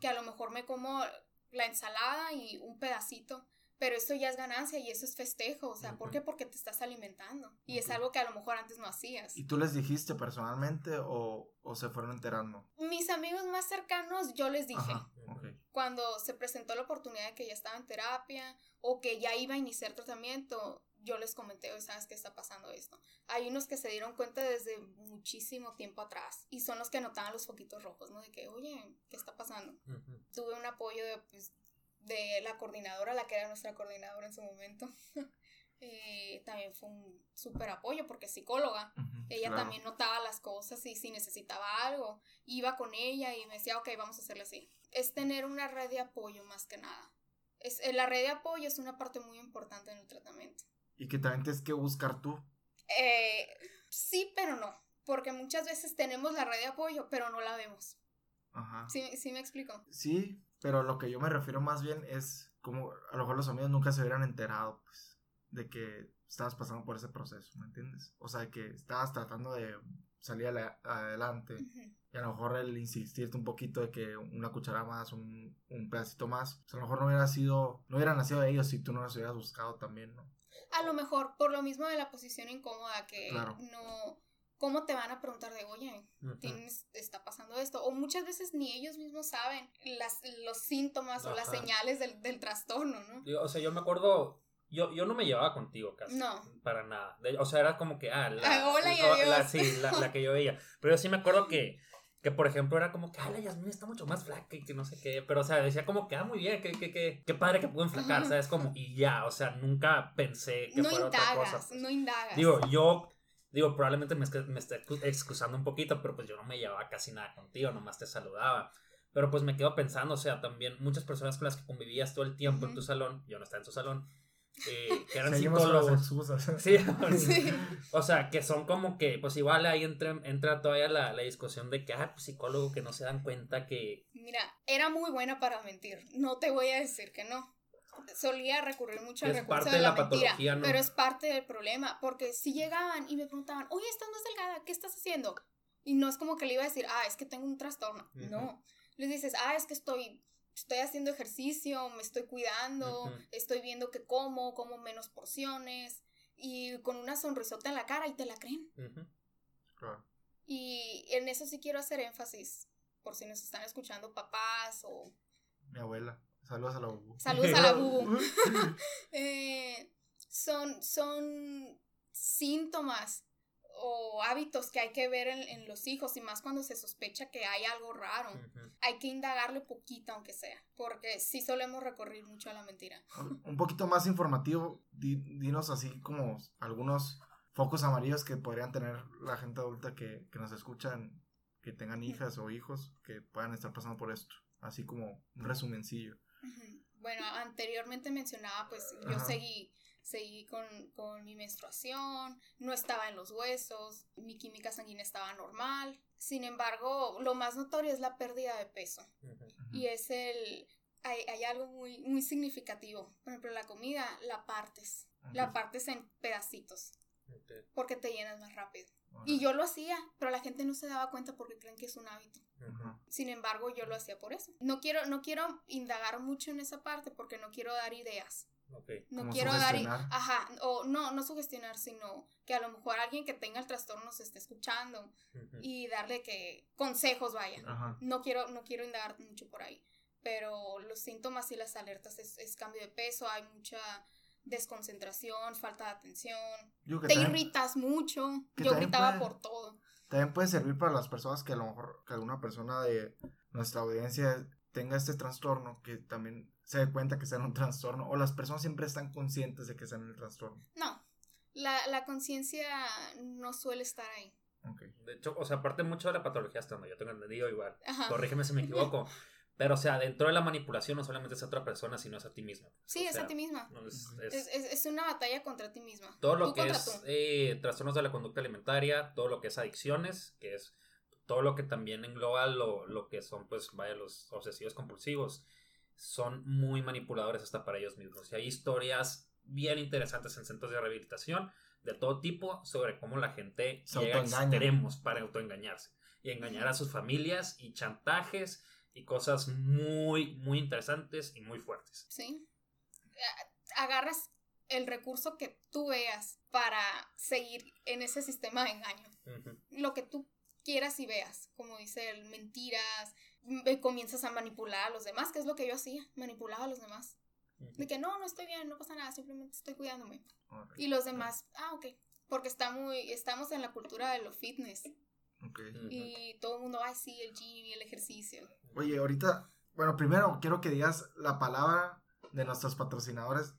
[SPEAKER 5] que a lo mejor me como la ensalada y un pedacito. Pero eso ya es ganancia y eso es festejo. O sea, ¿por qué? Porque te estás alimentando. Y es algo que a lo mejor antes no hacías.
[SPEAKER 2] ¿Y tú les dijiste personalmente o, se fueron enterando?
[SPEAKER 5] Mis amigos más cercanos, yo les dije. Cuando se presentó la oportunidad de que ya estaba en terapia o que ya iba a iniciar tratamiento, yo les comenté, hoy sabes qué está pasando esto. Hay unos que se dieron cuenta desde muchísimo tiempo atrás y son los que notaban los foquitos rojos, ¿no? De que, oye, ¿qué está pasando? Tuve un apoyo de, pues, de la coordinadora, la que era nuestra coordinadora en su momento. Eh, también fue un súper apoyo porque es psicóloga. ella también notaba las cosas y si necesitaba algo, iba con ella y me decía, ok, vamos a hacerle así. Es tener una red de apoyo más que nada. Es, eh, la red de apoyo es una parte muy importante en el tratamiento.
[SPEAKER 2] Y que también tienes que buscar tú.
[SPEAKER 5] Eh, sí, pero no. Porque muchas veces tenemos la red de apoyo, pero no la vemos. Ajá. ¿Sí, sí me explico?
[SPEAKER 2] Sí, pero lo que yo me refiero más bien es como a lo mejor los amigos nunca se hubieran enterado, pues, de que estabas pasando por ese proceso, ¿me entiendes? O sea, que estabas tratando de salir adelante. Y a lo mejor el insistirte un poquito de que una cuchara más, un, un pedacito más, pues a lo mejor no hubiera sido, no hubiera nacido de ellos si tú no los hubieras buscado también, ¿no?
[SPEAKER 5] A lo mejor, por lo mismo de la posición incómoda que no ¿cómo te van a preguntar de, oye, tienes, está pasando esto? O muchas veces ni ellos mismos saben las, los síntomas o las señales del, del trastorno, ¿no?
[SPEAKER 4] o sea, yo me acuerdo, yo, yo no me llevaba contigo casi. No. Para nada. o sea, era como que, ah, la, ah, hola, la, sí, la, que yo veía. Pero yo sí me acuerdo que, que, por ejemplo, era como que, ah, la Yasmin está mucho más flaca y que no sé qué. Pero, o sea, decía como que, ah, muy bien, que, que, que, qué padre que pudo enflacar, ¿sabes? Como, y ya, o sea, nunca pensé que
[SPEAKER 5] no
[SPEAKER 4] fuera
[SPEAKER 5] otra cosa. No indagas.
[SPEAKER 4] Digo, yo Digo, probablemente me, me esté excusando un poquito, pero pues yo no me llevaba casi nada contigo, nomás te saludaba. Pero pues me quedo pensando, o sea, también muchas personas con las que convivías todo el tiempo en tu salón, yo no estaba en tu salón, eh, que eran psicólogos. Sí, sí, O sea, que son como que, pues igual ahí entra, entra todavía la, la discusión de que, ah, pues psicólogo que no se dan cuenta que...
[SPEAKER 5] Mira, era muy buena para mentir, no te voy a decir que no. Solía recurrir mucho al recurso de la, mentira, pero es parte del problema, porque si llegaban y me preguntaban, oye, estás más delgada, ¿qué estás haciendo? Y no es como que le iba a decir, ah, es que tengo un trastorno. No. Les dices, ah, es que estoy estoy haciendo ejercicio, me estoy cuidando, estoy viendo que como, como menos porciones y con una sonrisota en la cara y te la creen. Y en eso sí quiero hacer énfasis, por si nos están escuchando papás o...
[SPEAKER 2] Mi abuela. Saludos a la bubu.
[SPEAKER 5] Saludos a la bubu. Eh, son, son síntomas o hábitos que hay que ver en, los hijos y más cuando se sospecha que hay algo raro. Hay que indagarle poquito aunque sea, porque sí solemos recorrer mucho a la mentira.
[SPEAKER 2] Un poquito más informativo, dinos así como algunos focos amarillos que podrían tener la gente adulta que, nos escuchan, que tengan hijas o hijos que puedan estar pasando por esto, así como un resumencillo.
[SPEAKER 5] Bueno, anteriormente mencionaba, pues yo seguí seguí con, mi menstruación, no estaba en los huesos, mi química sanguínea estaba normal. Sin embargo, lo más notorio es la pérdida de peso. Y es el... Hay, algo muy, muy significativo. Por ejemplo, la comida la partes. La partes en pedacitos. Porque te llenas más rápido. Y yo lo hacía, pero la gente no se daba cuenta porque creen que es un hábito. Sin embargo, yo lo hacía por eso. No quiero, no quiero indagar mucho en esa parte porque no quiero dar ideas. No quiero dar, ajá, o no, no sugestionar, sino que a lo mejor alguien que tenga el trastorno se esté escuchando y darle que consejos vayan. No quiero, no quiero indagar mucho por ahí, pero los síntomas y las alertas es, cambio de peso, hay mucha desconcentración, falta de atención, te irritas mucho, yo gritaba por todo.
[SPEAKER 2] También puede servir para las personas que a lo mejor que alguna persona de nuestra audiencia tenga este trastorno, que también se dé cuenta que sea un trastorno, o las personas siempre están conscientes de que están en el trastorno.
[SPEAKER 5] No, la, conciencia no suele estar ahí.
[SPEAKER 4] De hecho, o sea, aparte mucho de la patología, hasta donde yo tengo entendido igual, corrígeme si me equivoco, pero o sea, dentro de la manipulación no solamente es a otra persona, sino es a ti misma.
[SPEAKER 5] Sí, es a ti misma. es, una batalla contra ti misma.
[SPEAKER 4] Todo lo que es eh, trastornos de la conducta alimentaria, todo lo que es adicciones, que es todo lo que también engloba lo, lo que son, pues, vaya, los obsesivos compulsivos, son muy manipuladores hasta para ellos mismos. Y hay historias bien interesantes en centros de rehabilitación de todo tipo sobre cómo la gente llega a extremos para autoengañarse y engañar a sus familias y chantajes y cosas muy, muy interesantes y muy fuertes.
[SPEAKER 5] Sí. Agarras el recurso que tú veas para seguir en ese sistema de engaño. Lo que tú quieras y veas, como dice él, mentiras, comienzas a manipular a los demás, que es lo que yo hacía, manipulaba a los demás. De que no, no estoy bien, no pasa nada, simplemente estoy cuidándome. Y los demás, ah, ok, porque está muy, estamos en la cultura de lo fitness. Y todo el mundo, ay, sí, el gym y el ejercicio.
[SPEAKER 2] Oye, ahorita, bueno, primero quiero que digas la palabra de nuestros patrocinadores.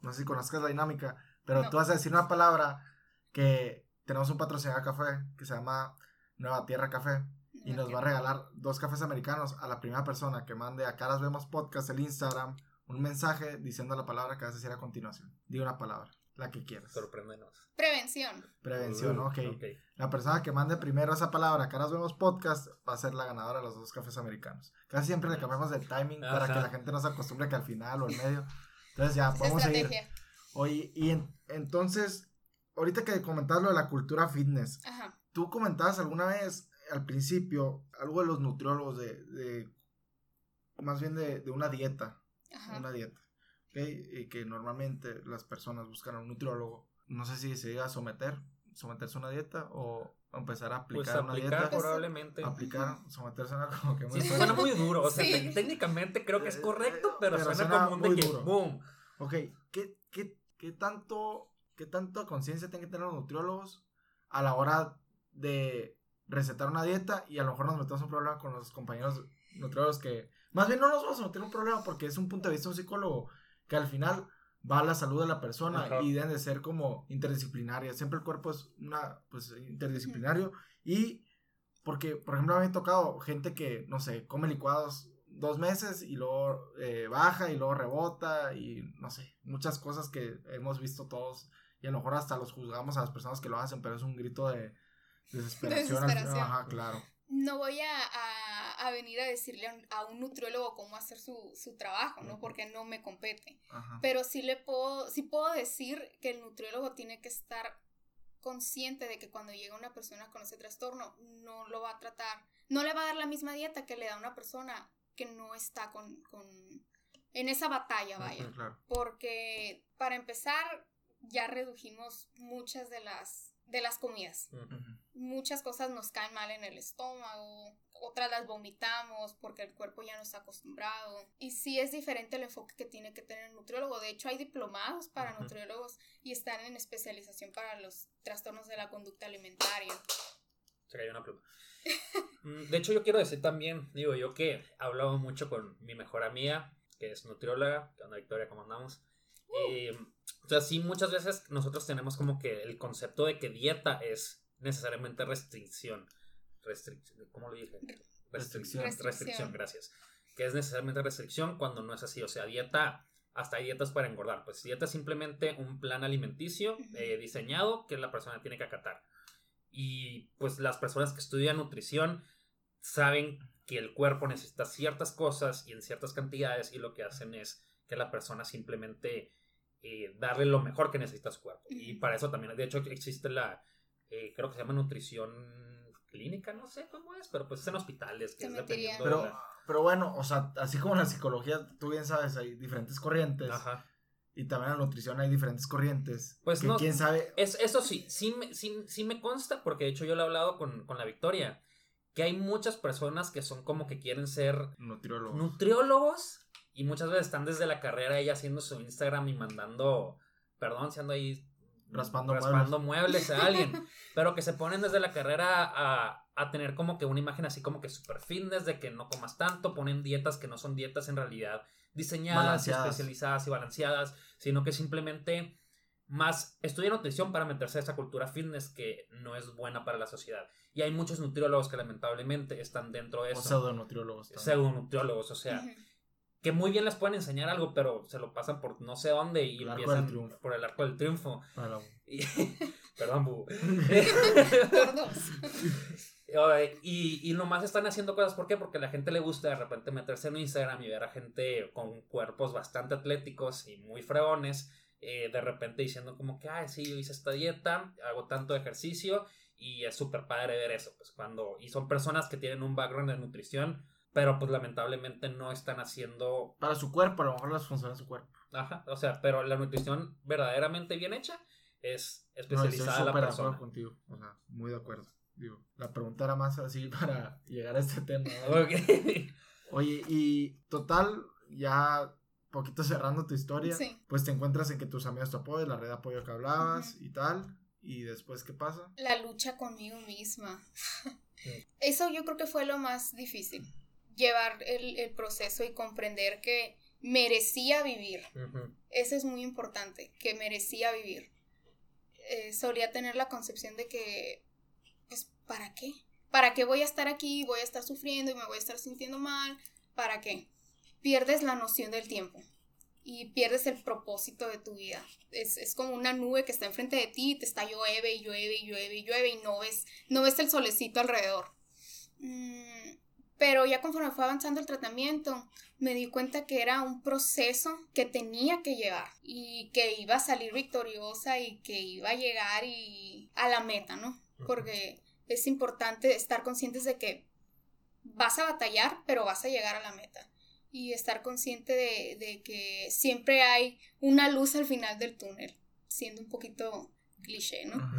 [SPEAKER 2] No sé si conozcas la dinámica, pero tú vas a decir una palabra que tenemos un patrocinador de café que se llama Nueva Tierra Café. Y nos va a regalar dos cafés americanos a la primera persona que mande a Caras Vemos Podcast, el Instagram, un mensaje diciendo la palabra que vas a decir a continuación. Di una palabra, la que quieras.
[SPEAKER 4] Sorpréndenos.
[SPEAKER 5] Prevención.
[SPEAKER 2] Prevención, ok. La persona que mande primero esa palabra a Caras Vemos Podcast va a ser la ganadora de los dos cafés americanos. Casi siempre le cambiamos el timing para que la gente no se acostumbre que al final o en medio. Entonces ya, podemos seguir. Oye, y entonces, ahorita que comentabas lo de la cultura fitness. Ajá Tú comentabas alguna vez al principio algo de los nutriólogos, de, más bien de, una dieta, una dieta, Y que normalmente las personas buscan a un nutriólogo, no sé si se iba a someter, someterse a una dieta o empezar a aplicar pues una dieta.
[SPEAKER 4] probablemente.
[SPEAKER 2] Aplicar, someterse a una como que
[SPEAKER 4] muy... Sí, suena muy duro, o sea, técnicamente creo que es correcto, pero, suena, como un de que boom.
[SPEAKER 2] Ok, ¿qué, qué, qué tanto, qué tanto conciencia tienen que tener los nutriólogos a la hora de recetar una dieta y a lo mejor nos metemos un problema con los compañeros nutriólogos que más bien no nos vamos a meter un problema porque es un punto de vista de un psicólogo que al final va a la salud de la persona y deben de ser como interdisciplinarias. Siempre el cuerpo es una, pues, interdisciplinario y porque, por ejemplo, me ha tocado gente que, no sé, come licuados dos meses y luego eh, baja y luego rebota y no sé, muchas cosas que hemos visto todos y a lo mejor hasta los juzgamos a las personas que lo hacen, pero es un grito de desesperación. Ajá, claro.
[SPEAKER 5] No voy a, venir a decirle a un, nutriólogo cómo hacer su, trabajo, ¿no? Porque no me compete. Pero sí le puedo, sí puedo decir que el nutriólogo tiene que estar consciente de que cuando llega una persona con ese trastorno, no lo va a tratar, no le va a dar la misma dieta que le da una persona que no está con, en esa batalla, vaya. Porque para empezar, ya redujimos muchas de las, de las comidas. Muchas cosas nos caen mal en el estómago, otras las vomitamos porque el cuerpo ya no está acostumbrado. Y sí es diferente el enfoque que tiene que tener el nutriólogo. De hecho, hay diplomados para nutriólogos y están en especialización para los trastornos de la conducta alimentaria.
[SPEAKER 4] Se cayó una pluma. Mm, de hecho, yo quiero decir también, digo yo que he hablado mucho con mi mejor amiga, que es nutrióloga, que anda Victoria, ¿cómo andamos? Uh. o sea, sí, muchas veces nosotros tenemos como que el concepto de que dieta es necesariamente restricción. Restricción, ¿cómo lo dije? Restricción, restricción, gracias. Que es necesariamente restricción cuando no es así. O sea, dieta, hasta hay dietas para engordar. Pues dieta es simplemente un plan alimenticio eh, diseñado que la persona tiene que acatar. Y pues las personas que estudian nutrición saben que el cuerpo necesita ciertas cosas y en ciertas cantidades y lo que hacen es que la persona simplemente eh, darle lo mejor que necesita su cuerpo. Y para eso también, de hecho, existe la, eh, creo que se llama nutrición clínica, no sé cómo es, pero pues es en hospitales, que es dependiendo
[SPEAKER 2] pero, pero bueno, o sea, así como en la psicología, tú bien sabes, hay diferentes corrientes. Ajá. Y también en la nutrición hay diferentes corrientes. Pues no. ¿Quién sabe?
[SPEAKER 4] Es, eso sí, sí me, sí, me consta, porque de hecho yo lo he hablado con, con la Victoria, que hay muchas personas que son como que quieren ser
[SPEAKER 2] nutriólogos.
[SPEAKER 4] Nutriólogos y muchas veces están desde la carrera ella haciendo su Instagram y mandando, perdón, si ando ahí
[SPEAKER 2] raspando,
[SPEAKER 4] raspando muebles. a alguien, pero que se ponen desde la carrera a, a tener como que una imagen así como que super fitness de que no comas tanto, ponen dietas que no son dietas en realidad diseñadas, y especializadas y balanceadas, sino que simplemente más estudian nutrición para meterse a esa cultura fitness que no es buena para la sociedad. Y hay muchos nutriólogos que lamentablemente están dentro de eso. O
[SPEAKER 2] pseudo nutriólogos.
[SPEAKER 4] Pseudo nutriólogos, o sea, que muy bien les pueden enseñar algo, pero se lo pasan por no sé dónde y empiezan por el arco del triunfo. perdón, bu. y, y nomás están haciendo cosas, ¿por qué? Porque a la gente le gusta de repente meterse en Instagram y ver a gente con cuerpos bastante atléticos y muy fregones, eh, de repente diciendo como que, ay, sí, yo hice esta dieta, hago tanto ejercicio y es súper padre ver eso, pues cuando, y son personas que tienen un background de nutrición pero pues lamentablemente no están haciendo...
[SPEAKER 2] Para su cuerpo, a lo mejor las funciona su cuerpo.
[SPEAKER 4] Ajá, o sea, pero la nutrición verdaderamente bien hecha es especializada no, la persona.
[SPEAKER 2] De contigo, o sea, muy de acuerdo. Digo, la pregunta era más así para llegar a este tema. Oye, y total, ya poquito cerrando tu historia, pues te encuentras en que tus amigos te apoyan, la red de apoyo que hablabas y tal, y después, ¿qué pasa?
[SPEAKER 5] La lucha conmigo misma. Eso yo creo que fue lo más difícil llevar el, proceso y comprender que merecía vivir. Eso es muy importante, que merecía vivir. Eh, solía tener la concepción de que, pues, ¿para qué? ¿Para qué voy a estar aquí? Voy a estar sufriendo y me voy a estar sintiendo mal. ¿Para qué? Pierdes la noción del tiempo y pierdes el propósito de tu vida. Es, como una nube que está enfrente de ti, te está llueve y llueve y llueve y llueve y no ves, no ves el solecito alrededor. Mm, pero ya conforme fue avanzando el tratamiento, me di cuenta que era un proceso que tenía que llevar y que iba a salir victoriosa y que iba a llegar y a la meta, ¿no? Porque es importante estar conscientes de que vas a batallar, pero vas a llegar a la meta. Y estar consciente de, de que siempre hay una luz al final del túnel, siendo un poquito cliché, ¿no?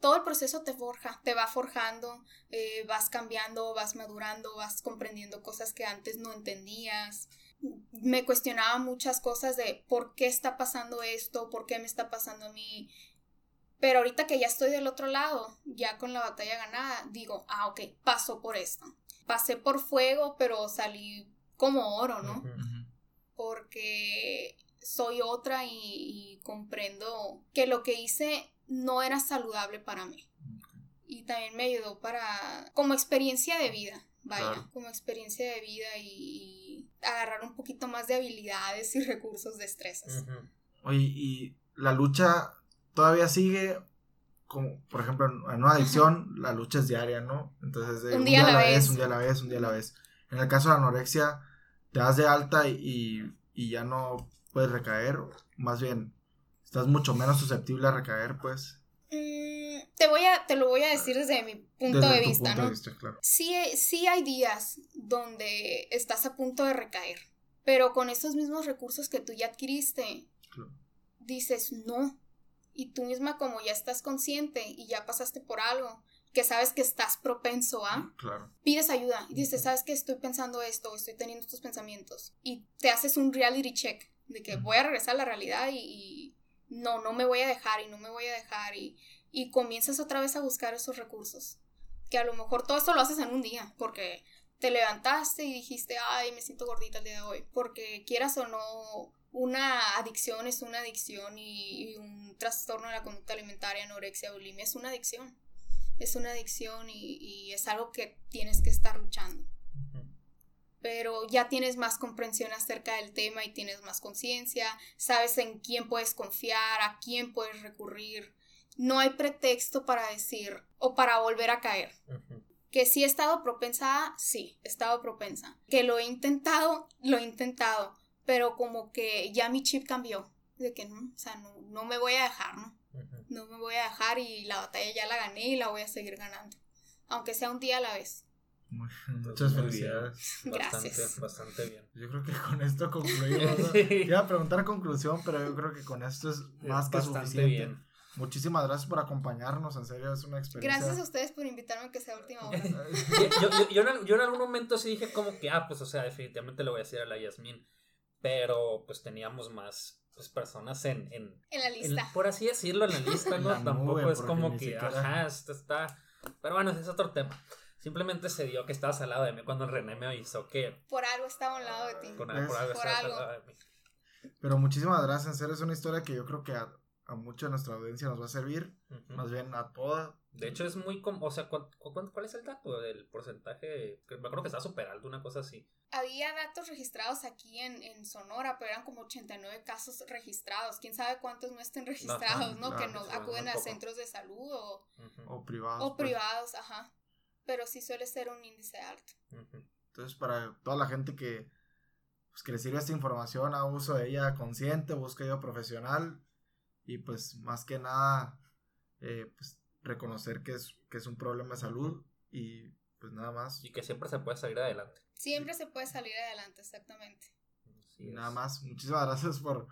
[SPEAKER 5] Todo el proceso te forja, te va forjando, eh, vas cambiando, vas madurando, vas comprendiendo cosas que antes no entendías. Me cuestionaba muchas cosas de por qué está pasando esto, por qué me está pasando a mí. Pero ahorita que ya estoy del otro lado, ya con la batalla ganada, digo, ah, ok, paso por esto. Pasé por fuego, pero salí como oro, ¿no? Porque soy otra y, comprendo que lo que hice no era saludable para mí. Y también me ayudó para, como experiencia de vida, vaya, como experiencia de vida y, agarrar un poquito más de habilidades y recursos de estresas.
[SPEAKER 2] Oye, ¿y la lucha todavía sigue? Como, por ejemplo, en una adicción, la lucha es diaria, ¿no? Entonces, un, día, a la vez, un día a la vez, un día a la vez. En el caso de la anorexia, te das de alta y, y ya no puedes recaer, más bien, estás mucho menos susceptible a recaer, pues.
[SPEAKER 5] Mm, te voy a, te lo voy a decir desde mi punto de vista, ¿no? sí, sí hay días donde estás a punto de recaer, pero con esos mismos recursos que tú ya adquiriste, dices no. Y tú misma como ya estás consciente y ya pasaste por algo, que sabes que estás propenso a, pides ayuda y dices, sabes que estoy pensando esto, estoy teniendo estos pensamientos y te haces un reality check de que voy a regresar a la realidad y, no, no me voy a dejar y no me voy a dejar y, y comienzas otra vez a buscar esos recursos. Que a lo mejor todo esto lo haces en un día, porque te levantaste y dijiste, ay, me siento gordita el día de hoy, porque quieras o no, una adicción es una adicción y, un trastorno de la conducta alimentaria, anorexia, bulimia, es una adicción. Es una adicción y, y es algo que tienes que estar luchando pero ya tienes más comprensión acerca del tema y tienes más conciencia, sabes en quién puedes confiar, a quién puedes recurrir. No hay pretexto para decir o para volver a caer. Que si he estado propensa, sí, he estado propensa. Que lo he intentado, lo he intentado, pero como que ya mi chip cambió. De que no, o sea, no, no me voy a dejar, ¿no? No me voy a dejar y la batalla ya la gané y la voy a seguir ganando. Aunque sea un día a la vez.
[SPEAKER 2] Muchas felicidades.
[SPEAKER 4] Bastante, bastante bien.
[SPEAKER 2] Yo creo que con esto concluimos. Iba a preguntar conclusión, pero yo creo que con esto es más que suficiente. Bien. Muchísimas gracias por acompañarnos, en serio, es una experiencia.
[SPEAKER 5] Gracias a ustedes por invitarme a que sea última hora.
[SPEAKER 4] yo, yo, yo, en algún momento sí dije como que, ah, pues o sea, definitivamente le voy a decir a la Yasmin, pero pues teníamos más pues, personas en, en,
[SPEAKER 5] en la lista.
[SPEAKER 4] por así decirlo, en la lista, ¿no? Tampoco es como que, ajá, esto está... Pero bueno, ese es otro tema. Simplemente se dio que estabas al lado de mí cuando René me avisó que...
[SPEAKER 5] Por algo estaba al lado de ti.
[SPEAKER 4] Por, algo estaba al lado de mí.
[SPEAKER 2] Pero muchísimas gracias, en serio es una historia que yo creo que a, a mucha de nuestra audiencia nos va a servir, más bien a toda.
[SPEAKER 4] De hecho es muy, o sea, ¿cuál, es el dato del porcentaje? Me acuerdo que está súper alto, una cosa así.
[SPEAKER 5] Había datos registrados aquí en, en, Sonora, pero eran como 89 casos registrados. ¿Quién sabe cuántos no estén registrados, no? que no acuden a centros de salud o,
[SPEAKER 2] o privados.
[SPEAKER 5] O pues. privados, ajá pero sí suele ser un índice alto.
[SPEAKER 2] Entonces, para toda la gente que, pues, que le sirve esta información, a uso de ella consciente, busque ayuda profesional y pues más que nada, eh, pues reconocer que es, que es un problema de salud y pues nada más.
[SPEAKER 4] Y que siempre se puede salir adelante.
[SPEAKER 5] Siempre se puede salir adelante, exactamente.
[SPEAKER 2] y nada más, muchísimas gracias por,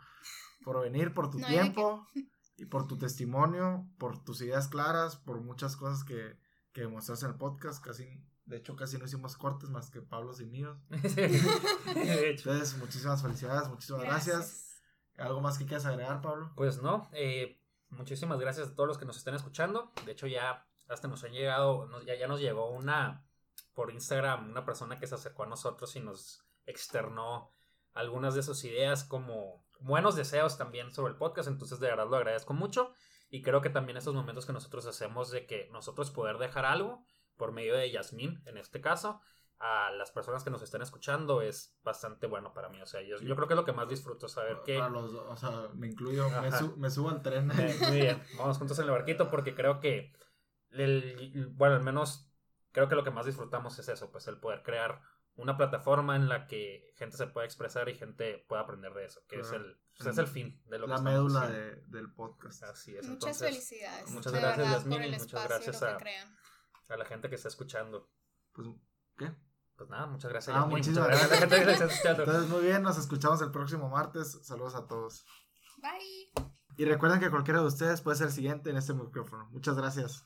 [SPEAKER 2] por venir, por tu tiempo y por tu testimonio, por tus ideas claras, por muchas cosas que, que mostraste en el podcast. Casi, de hecho, casi no hicimos cortes más que Pablo y míos. Entonces, muchísimas felicidades, muchísimas gracias. ¿Algo más que quieras agregar, Pablo?
[SPEAKER 4] Pues no, eh, muchísimas gracias a todos los que nos estén escuchando. De hecho, ya hasta nos han llegado, ya, ya nos llegó una por Instagram, una persona que se acercó a nosotros y nos externó algunas de sus ideas como buenos deseos también sobre el podcast. Entonces, de verdad lo agradezco mucho. Y creo que también esos momentos que nosotros hacemos de que nosotros poder dejar algo por medio de Yasmín, en este caso, a las personas que nos están escuchando es bastante bueno para mí. O sea, yo, creo que es lo que más disfruto, saber que...
[SPEAKER 2] Para los, o sea, me incluyo, me, subo al tren.
[SPEAKER 4] Eh, muy bien, vamos juntos en el barquito porque creo que, el, bueno, al menos creo que lo que más disfrutamos es eso, pues el poder crear una plataforma en la que gente se pueda expresar y gente pueda aprender de eso, que es, el, pues, es el fin de lo
[SPEAKER 2] la médula de, del podcast.
[SPEAKER 4] Así es.
[SPEAKER 5] Muchas felicidades.
[SPEAKER 4] Muchas gracias, Yasmin, y muchas gracias a, a, la gente que está escuchando.
[SPEAKER 2] Pues, ¿qué?
[SPEAKER 4] Pues nada, muchas gracias.
[SPEAKER 2] Ah, muchísimas gracias. a la gente que está escuchando. Entonces, muy bien, nos escuchamos el próximo martes. Saludos a todos.
[SPEAKER 5] Bye.
[SPEAKER 2] Y recuerden que cualquiera de ustedes puede ser el siguiente en este micrófono. Muchas gracias.